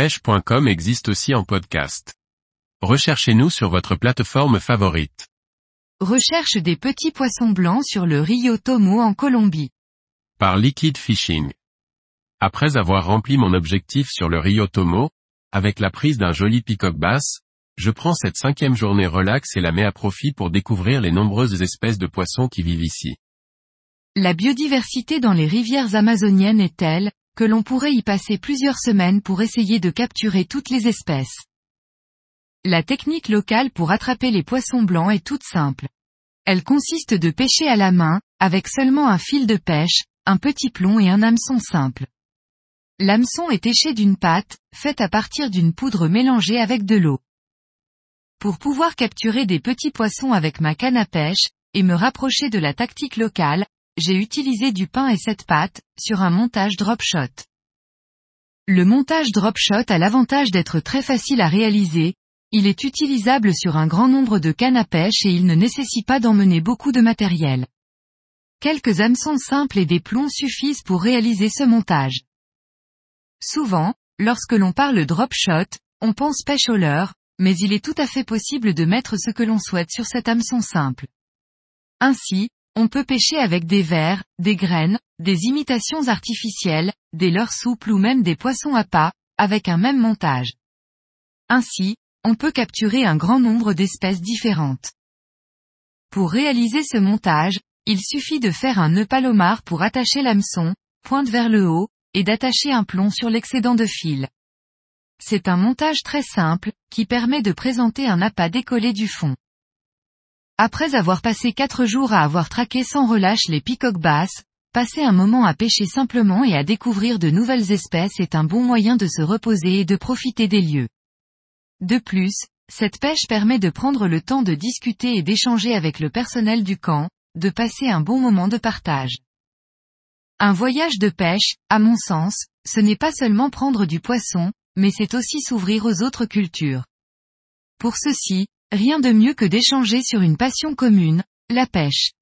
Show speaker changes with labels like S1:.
S1: pêche.com existe aussi en podcast. Recherchez-nous sur votre plateforme favorite.
S2: Recherche des petits poissons blancs sur le Rio Tomo en Colombie.
S1: Par Liquid Fishing. Après avoir rempli mon objectif sur le Rio Tomo, avec la prise d'un joli peacock bass, je prends cette cinquième journée relax et la mets à profit pour découvrir les nombreuses espèces de poissons qui vivent ici.
S2: La biodiversité dans les rivières amazoniennes est telle, que l'on pourrait y passer plusieurs semaines pour essayer de capturer toutes les espèces. La technique locale pour attraper les poissons blancs est toute simple. Elle consiste de pêcher à la main, avec seulement un fil de pêche, un petit plomb et un hameçon simple. L'hameçon est éché d'une pâte, faite à partir d'une poudre mélangée avec de l'eau. Pour pouvoir capturer des petits poissons avec ma canne à pêche, et me rapprocher de la tactique locale, j'ai utilisé du pain et cette pâte, sur un montage drop shot. Le montage drop shot a l'avantage d'être très facile à réaliser, il est utilisable sur un grand nombre de cannes à pêche et il ne nécessite pas d'emmener beaucoup de matériel. Quelques hameçons simples et des plombs suffisent pour réaliser ce montage. Souvent, lorsque l'on parle drop shot, on pense pêche au leurre, mais il est tout à fait possible de mettre ce que l'on souhaite sur cet hameçon simple. Ainsi, on peut pêcher avec des vers, des graines, des imitations artificielles, des leurres souples ou même des poissons à pas, avec un même montage. Ainsi, on peut capturer un grand nombre d'espèces différentes. Pour réaliser ce montage, il suffit de faire un nœud palomar pour attacher l'hameçon, pointe vers le haut, et d'attacher un plomb sur l'excédent de fil. C'est un montage très simple, qui permet de présenter un appât décollé du fond. Après avoir passé quatre jours à avoir traqué sans relâche les picoques basses, passer un moment à pêcher simplement et à découvrir de nouvelles espèces est un bon moyen de se reposer et de profiter des lieux. De plus, cette pêche permet de prendre le temps de discuter et d'échanger avec le personnel du camp, de passer un bon moment de partage. Un voyage de pêche, à mon sens, ce n'est pas seulement prendre du poisson, mais c'est aussi s'ouvrir aux autres cultures. Pour ceci, Rien de mieux que d'échanger sur une passion commune, la pêche.